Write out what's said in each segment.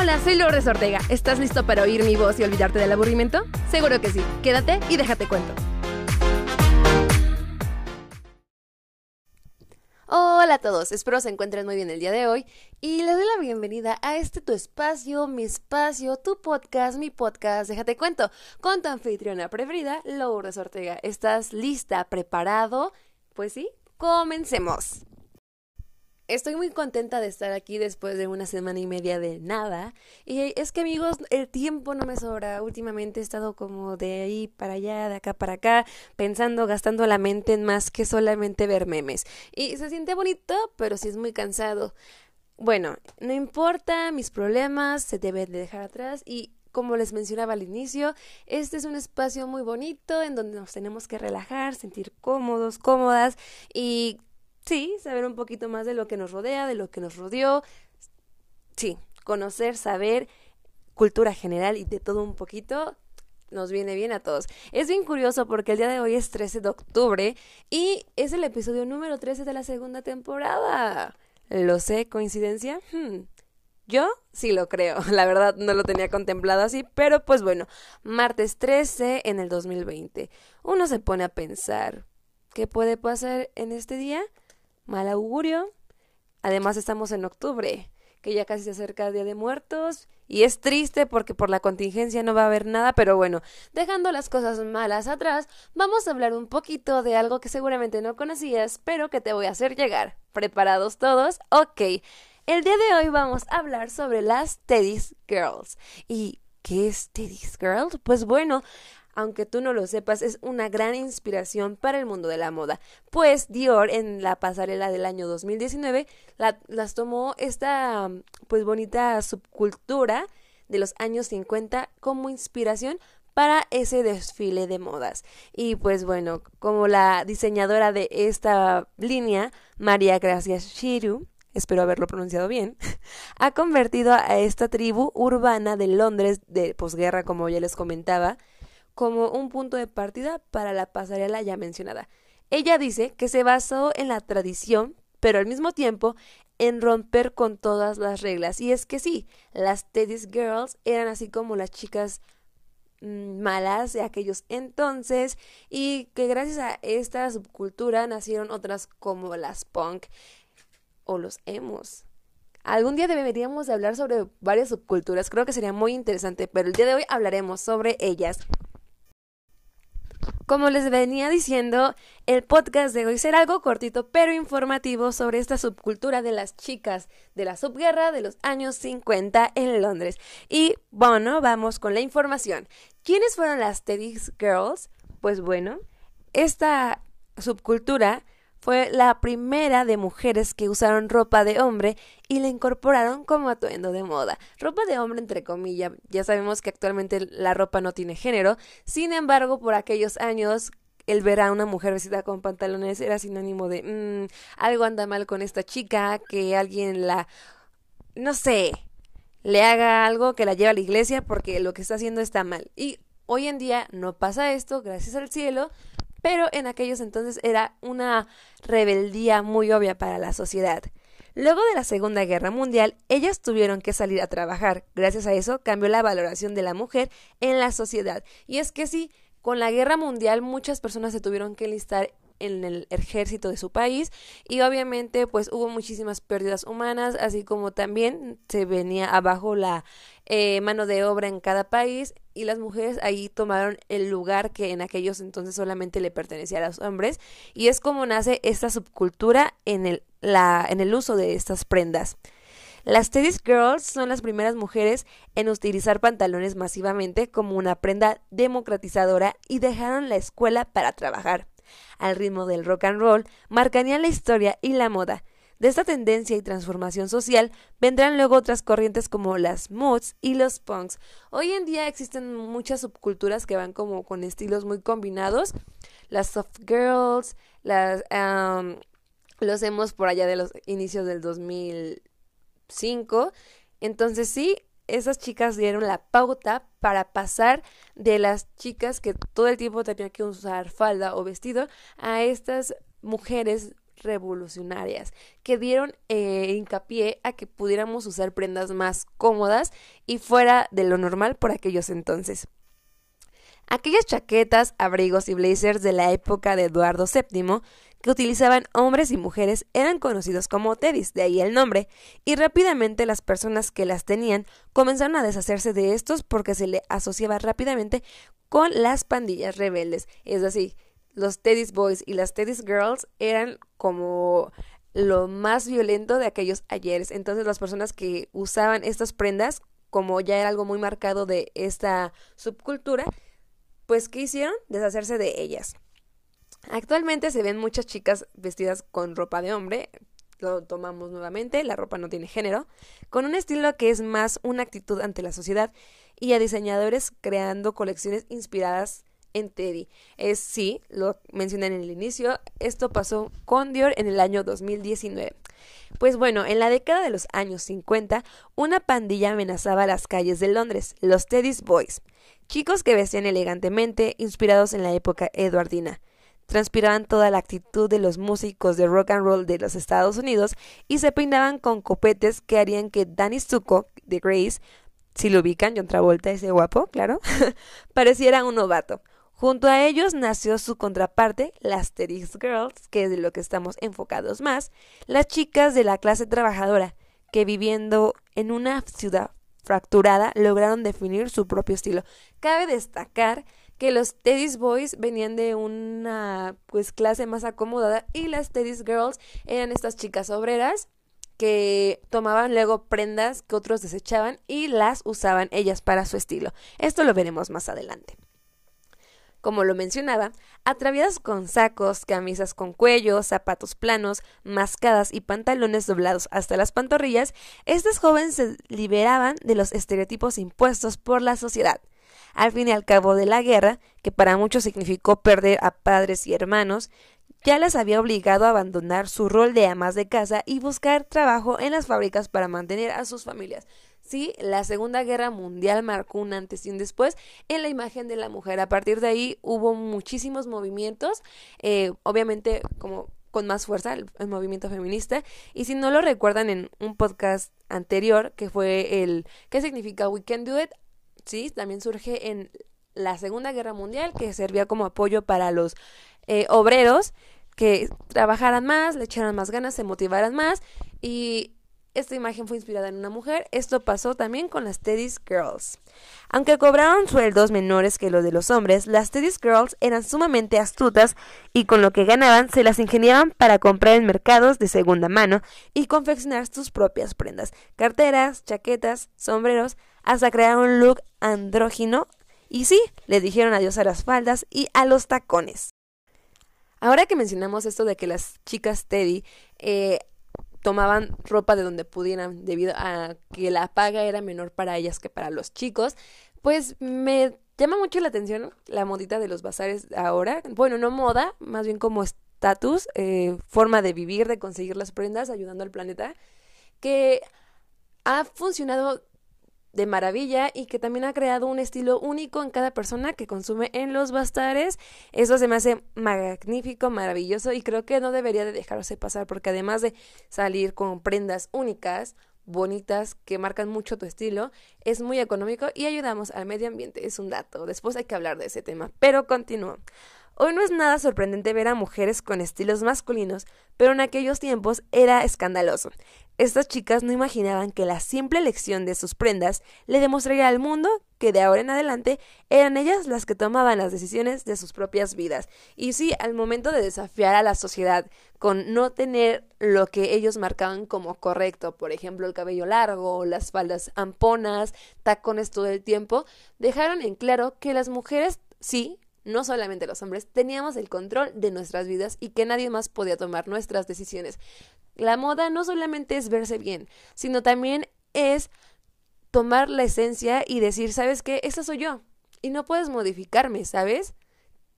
Hola, soy Lourdes Ortega. ¿Estás listo para oír mi voz y olvidarte del aburrimiento? Seguro que sí. Quédate y déjate cuento. Hola a todos, espero se encuentren muy bien el día de hoy y les doy la bienvenida a este tu espacio, mi espacio, tu podcast, mi podcast, déjate cuento, con tu anfitriona preferida, Lourdes Ortega. ¿Estás lista, preparado? Pues sí, comencemos. Estoy muy contenta de estar aquí después de una semana y media de nada. Y es que amigos, el tiempo no me sobra. Últimamente he estado como de ahí para allá, de acá para acá, pensando, gastando la mente en más que solamente ver memes. Y se siente bonito, pero sí es muy cansado. Bueno, no importa, mis problemas se deben de dejar atrás y como les mencionaba al inicio, este es un espacio muy bonito en donde nos tenemos que relajar, sentir cómodos, cómodas y Sí, saber un poquito más de lo que nos rodea, de lo que nos rodeó. Sí, conocer, saber cultura general y de todo un poquito nos viene bien a todos. Es bien curioso porque el día de hoy es 13 de octubre y es el episodio número 13 de la segunda temporada. ¿Lo sé? ¿Coincidencia? Hmm. Yo sí lo creo, la verdad no lo tenía contemplado así, pero pues bueno, martes 13 en el 2020. Uno se pone a pensar, ¿qué puede pasar en este día? Mal augurio. Además estamos en octubre, que ya casi se acerca el Día de Muertos, y es triste porque por la contingencia no va a haber nada, pero bueno, dejando las cosas malas atrás, vamos a hablar un poquito de algo que seguramente no conocías, pero que te voy a hacer llegar. ¿Preparados todos? Ok. El día de hoy vamos a hablar sobre las Teddy's Girls. ¿Y qué es Teddy's Girls? Pues bueno, aunque tú no lo sepas, es una gran inspiración para el mundo de la moda, pues Dior en la pasarela del año 2019 las tomó esta pues bonita subcultura de los años 50 como inspiración para ese desfile de modas. Y pues bueno, como la diseñadora de esta línea, María Gracia Shiru, espero haberlo pronunciado bien, ha convertido a esta tribu urbana de Londres de posguerra, como ya les comentaba, como un punto de partida para la pasarela ya mencionada. Ella dice que se basó en la tradición, pero al mismo tiempo en romper con todas las reglas. Y es que sí, las Teddy's Girls eran así como las chicas mm, malas de aquellos entonces y que gracias a esta subcultura nacieron otras como las punk o los emos. Algún día deberíamos hablar sobre varias subculturas, creo que sería muy interesante, pero el día de hoy hablaremos sobre ellas. Como les venía diciendo, el podcast de hoy será algo cortito pero informativo sobre esta subcultura de las chicas de la subguerra de los años 50 en Londres. Y bueno, vamos con la información. ¿Quiénes fueron las Teddy Girls? Pues bueno, esta subcultura fue la primera de mujeres que usaron ropa de hombre y la incorporaron como atuendo de moda. Ropa de hombre entre comillas, ya sabemos que actualmente la ropa no tiene género, sin embargo, por aquellos años el ver a una mujer vestida con pantalones era sinónimo de mmm, algo anda mal con esta chica, que alguien la no sé, le haga algo que la lleve a la iglesia porque lo que está haciendo está mal. Y hoy en día no pasa esto, gracias al cielo, pero en aquellos entonces era una rebeldía muy obvia para la sociedad. Luego de la Segunda Guerra Mundial, ellas tuvieron que salir a trabajar. Gracias a eso cambió la valoración de la mujer en la sociedad. Y es que sí, con la Guerra Mundial muchas personas se tuvieron que enlistar en el ejército de su país y obviamente pues hubo muchísimas pérdidas humanas así como también se venía abajo la eh, mano de obra en cada país y las mujeres ahí tomaron el lugar que en aquellos entonces solamente le pertenecía a los hombres y es como nace esta subcultura en el, la, en el uso de estas prendas. Las Teddy Girls son las primeras mujeres en utilizar pantalones masivamente como una prenda democratizadora y dejaron la escuela para trabajar al ritmo del rock and roll, marcarían la historia y la moda. De esta tendencia y transformación social vendrán luego otras corrientes como las moods y los punks. Hoy en día existen muchas subculturas que van como con estilos muy combinados. Las soft girls, las los hemos por allá de los inicios del 2005. Entonces sí, esas chicas dieron la pauta para pasar de las chicas que todo el tiempo tenían que usar falda o vestido a estas mujeres revolucionarias que dieron eh, hincapié a que pudiéramos usar prendas más cómodas y fuera de lo normal por aquellos entonces. Aquellas chaquetas, abrigos y blazers de la época de Eduardo VII que utilizaban hombres y mujeres eran conocidos como teddies, de ahí el nombre, y rápidamente las personas que las tenían comenzaron a deshacerse de estos porque se le asociaba rápidamente con las pandillas rebeldes, es decir, los Teddy's Boys y las Teddy's Girls eran como lo más violento de aquellos ayeres. Entonces las personas que usaban estas prendas, como ya era algo muy marcado de esta subcultura, pues ¿qué hicieron? Deshacerse de ellas. Actualmente se ven muchas chicas vestidas con ropa de hombre, lo tomamos nuevamente, la ropa no tiene género, con un estilo que es más una actitud ante la sociedad y a diseñadores creando colecciones inspiradas en Teddy. Es sí, lo mencioné en el inicio, esto pasó con Dior en el año 2019. Pues bueno, en la década de los años 50, una pandilla amenazaba las calles de Londres, los Teddy's Boys, chicos que vestían elegantemente, inspirados en la época eduardina transpiraban toda la actitud de los músicos de rock and roll de los Estados Unidos y se peinaban con copetes que harían que Danny Zuko de Grace, si lo ubican, John Travolta, ese guapo, claro, pareciera un novato. Junto a ellos nació su contraparte, las Teddy's Girls, que es de lo que estamos enfocados más, las chicas de la clase trabajadora, que viviendo en una ciudad fracturada lograron definir su propio estilo. Cabe destacar que los Teddy's Boys venían de una pues clase más acomodada y las Teddy's Girls eran estas chicas obreras que tomaban luego prendas que otros desechaban y las usaban ellas para su estilo. Esto lo veremos más adelante. Como lo mencionaba, atraviadas con sacos, camisas con cuello, zapatos planos, mascadas y pantalones doblados hasta las pantorrillas, estas jóvenes se liberaban de los estereotipos impuestos por la sociedad. Al fin y al cabo de la guerra, que para muchos significó perder a padres y hermanos, ya las había obligado a abandonar su rol de amas de casa y buscar trabajo en las fábricas para mantener a sus familias. Sí, la Segunda Guerra Mundial marcó un antes y un después en la imagen de la mujer. A partir de ahí hubo muchísimos movimientos, eh, obviamente como con más fuerza el, movimiento feminista. Y si no lo recuerdan en un podcast anterior, que fue el ¿Qué significa We Can Do It? Sí, también surge en la Segunda Guerra Mundial, que servía como apoyo para los eh, obreros que trabajaran más, le echaran más ganas, se motivaran más y esta imagen fue inspirada en una mujer. Esto pasó también con las Teddy's Girls. Aunque cobraron sueldos menores que los de los hombres, las Teddy's Girls eran sumamente astutas y con lo que ganaban se las ingeniaban para comprar en mercados de segunda mano y confeccionar sus propias prendas, carteras, chaquetas, sombreros, hasta crear un look andrógino. Y sí, le dijeron adiós a las faldas y a los tacones. Ahora que mencionamos esto de que las chicas Teddy eh, tomaban ropa de donde pudieran debido a que la paga era menor para ellas que para los chicos, pues me llama mucho la atención la modita de los bazares ahora. Bueno, no moda, más bien como estatus, eh, forma de vivir, de conseguir las prendas, ayudando al planeta, que ha funcionado de maravilla y que también ha creado un estilo único en cada persona que consume en los bastares. Eso se me hace magnífico, maravilloso y creo que no debería de dejarse pasar porque además de salir con prendas únicas, bonitas, que marcan mucho tu estilo, es muy económico y ayudamos al medio ambiente. Es un dato. Después hay que hablar de ese tema. Pero continúo. Hoy no es nada sorprendente ver a mujeres con estilos masculinos, pero en aquellos tiempos era escandaloso. Estas chicas no imaginaban que la simple elección de sus prendas le demostraría al mundo que de ahora en adelante eran ellas las que tomaban las decisiones de sus propias vidas. Y sí, al momento de desafiar a la sociedad con no tener lo que ellos marcaban como correcto, por ejemplo, el cabello largo, las faldas amponas, tacones todo el tiempo, dejaron en claro que las mujeres sí no solamente los hombres, teníamos el control de nuestras vidas y que nadie más podía tomar nuestras decisiones. La moda no solamente es verse bien, sino también es tomar la esencia y decir, ¿sabes qué? Esa soy yo. Y no puedes modificarme, ¿sabes?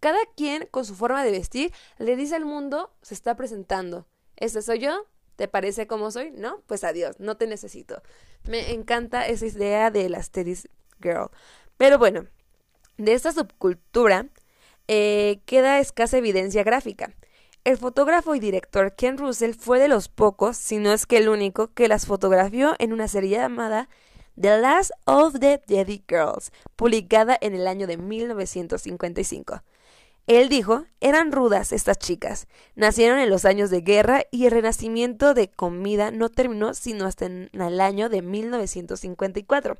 Cada quien con su forma de vestir le dice al mundo, se está presentando. ¿Esa soy yo? ¿Te parece como soy? ¿No? Pues adiós, no te necesito. Me encanta esa idea de la Teddy's Girl. Pero bueno, de esta subcultura eh, queda escasa evidencia gráfica. el fotógrafo y director Ken Russell fue de los pocos, si no es que el único, que las fotografió en una serie llamada The Last of the Dead Girls, publicada en el año de 1955. Él dijo, eran rudas estas chicas, nacieron en los años de guerra y el renacimiento de comida no terminó sino hasta en el año de 1954,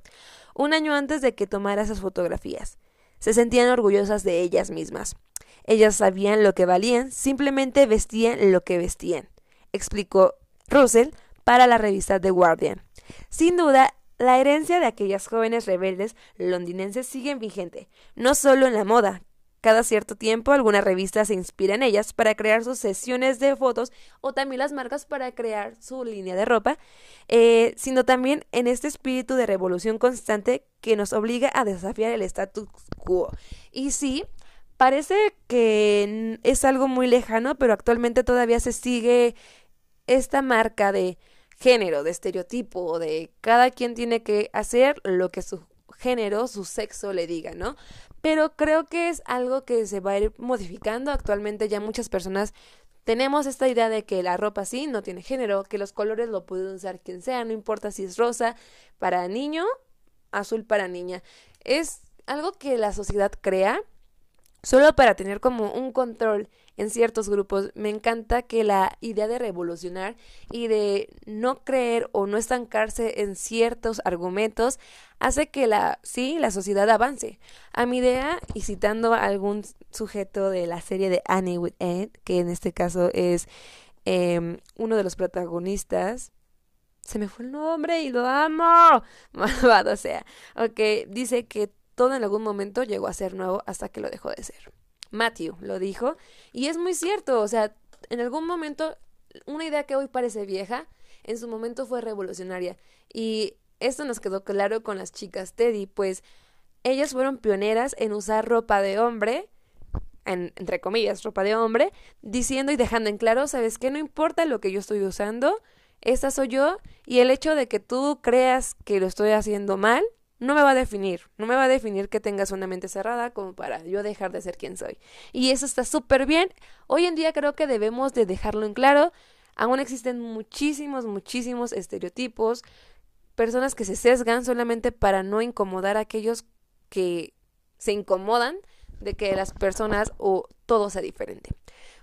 un año antes de que tomara esas fotografías. Se sentían orgullosas de ellas mismas. Ellas sabían lo que valían, simplemente vestían lo que vestían, explicó Russell para la revista The Guardian. Sin duda, la herencia de aquellas jóvenes rebeldes londinenses sigue vigente, no solo en la moda, cada cierto tiempo alguna revista se inspira en ellas para crear sus sesiones de fotos o también las marcas para crear su línea de ropa, eh, sino también en este espíritu de revolución constante que nos obliga a desafiar el status quo. Y sí, parece que es algo muy lejano, pero actualmente todavía se sigue esta marca de género, de estereotipo, de cada quien tiene que hacer lo que su género, su sexo le diga, ¿no? Pero creo que es algo que se va a ir modificando. Actualmente ya muchas personas tenemos esta idea de que la ropa sí no tiene género, que los colores lo puede usar quien sea, no importa si es rosa para niño, azul para niña. Es algo que la sociedad crea solo para tener como un control en ciertos grupos. Me encanta que la idea de revolucionar y de no creer o no estancarse en ciertos argumentos hace que la sí, la sociedad avance. A mi idea, y citando a algún sujeto de la serie de Annie with Ed, que en este caso es em, uno de los protagonistas, se me fue el nombre y lo amo. Malvado sea. Ok, dice que todo en algún momento llegó a ser nuevo hasta que lo dejó de ser. Matthew lo dijo y es muy cierto, o sea, en algún momento una idea que hoy parece vieja, en su momento fue revolucionaria y esto nos quedó claro con las chicas Teddy, pues ellas fueron pioneras en usar ropa de hombre, entre comillas, ropa de hombre, diciendo y dejando en claro, sabes que no importa lo que yo estoy usando, esta soy yo y el hecho de que tú creas que lo estoy haciendo mal, no me va a definir, no me va a definir que tengas una mente cerrada como para yo dejar de ser quien soy. Y eso está súper bien. Hoy en día creo que debemos de dejarlo en claro. Aún existen muchísimos, muchísimos estereotipos, personas que se sesgan solamente para no incomodar a aquellos que se incomodan de que las personas o todo sea diferente.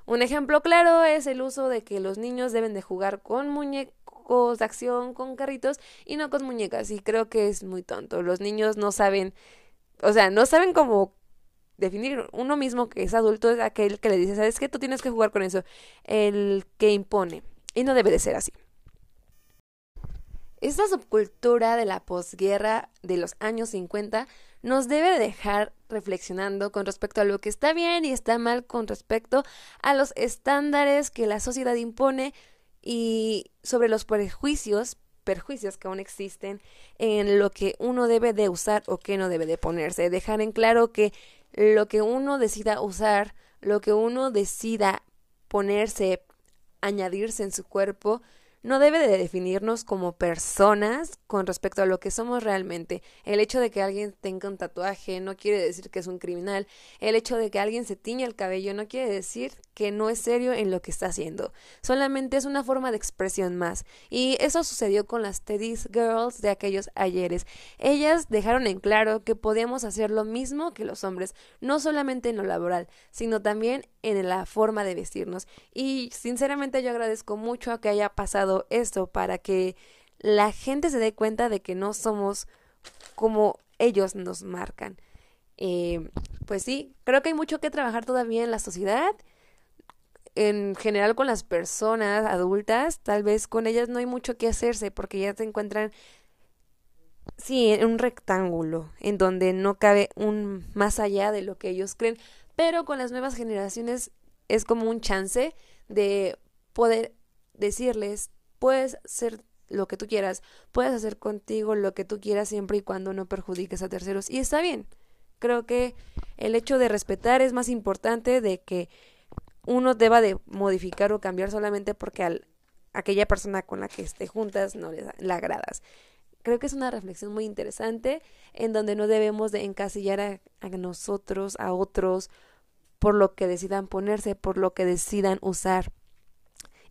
Un ejemplo claro es el uso de que los niños deben de jugar con de acción, con carritos y no con muñecas. Y creo que es muy tonto. Los niños no saben, o sea, no saben cómo definir uno mismo que es adulto es aquel que le dice, ¿sabes qué? Tú tienes que jugar con eso. El que impone. Y no debe de ser así. Esta subcultura de la posguerra de los años 50 nos debe dejar reflexionando con respecto a lo que está bien y está mal con respecto a los estándares que la sociedad impone y sobre los prejuicios, perjuicios que aún existen en lo que uno debe de usar o que no debe de ponerse. Dejar en claro que lo que uno decida usar, lo que uno decida ponerse, añadirse en su cuerpo, no debe de definirnos como personas con respecto a lo que somos realmente. El hecho de que alguien tenga un tatuaje no quiere decir que es un criminal. El hecho de que alguien se tiñe el cabello no quiere decir que no es serio en lo que está haciendo. Solamente es una forma de expresión más. Y eso sucedió con las Teddy Girls de aquellos ayeres. Ellas dejaron en claro que podíamos hacer lo mismo que los hombres, no solamente en lo laboral, sino también en la forma de vestirnos. Y sinceramente yo agradezco mucho a que haya pasado esto para que la gente se dé cuenta de que no somos como ellos nos marcan. Eh, pues sí, creo que hay mucho que trabajar todavía en la sociedad. En general con las personas adultas, tal vez con ellas no hay mucho que hacerse porque ya se encuentran, sí, en un rectángulo en donde no cabe un más allá de lo que ellos creen. Pero con las nuevas generaciones es como un chance de poder decirles puedes ser lo que tú quieras, puedes hacer contigo lo que tú quieras siempre y cuando no perjudiques a terceros. Y está bien. Creo que el hecho de respetar es más importante de que uno deba de modificar o cambiar solamente porque a aquella persona con la que esté juntas no le, la agradas. Creo que es una reflexión muy interesante en donde no debemos de encasillar a nosotros, a otros, por lo que decidan ponerse, por lo que decidan usar.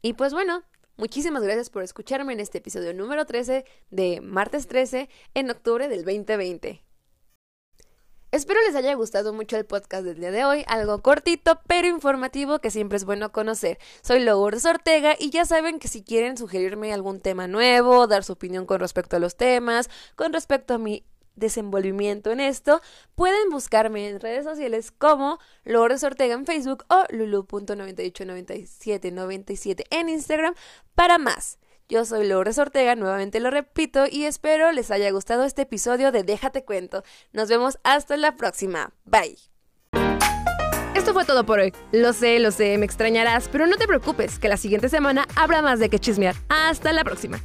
Y pues bueno, muchísimas gracias por escucharme en este episodio número 13 de martes 13 en octubre del 2020. Espero les haya gustado mucho el podcast del día de hoy, algo cortito pero informativo que siempre es bueno conocer. Soy Lourdes Ortega y ya saben que si quieren sugerirme algún tema nuevo, dar su opinión con respecto a los temas, con respecto a mi desenvolvimiento en esto, pueden buscarme en redes sociales como Lourdes Ortega en Facebook o lulu.989797 en Instagram para más. Yo soy Lourdes Ortega, nuevamente lo repito, y espero les haya gustado este episodio de Déjate Cuento. Nos vemos hasta la próxima. Bye. Esto fue todo por hoy. Lo sé, lo sé, me extrañarás, pero no te preocupes, que la siguiente semana habrá más de que chismear. Hasta la próxima.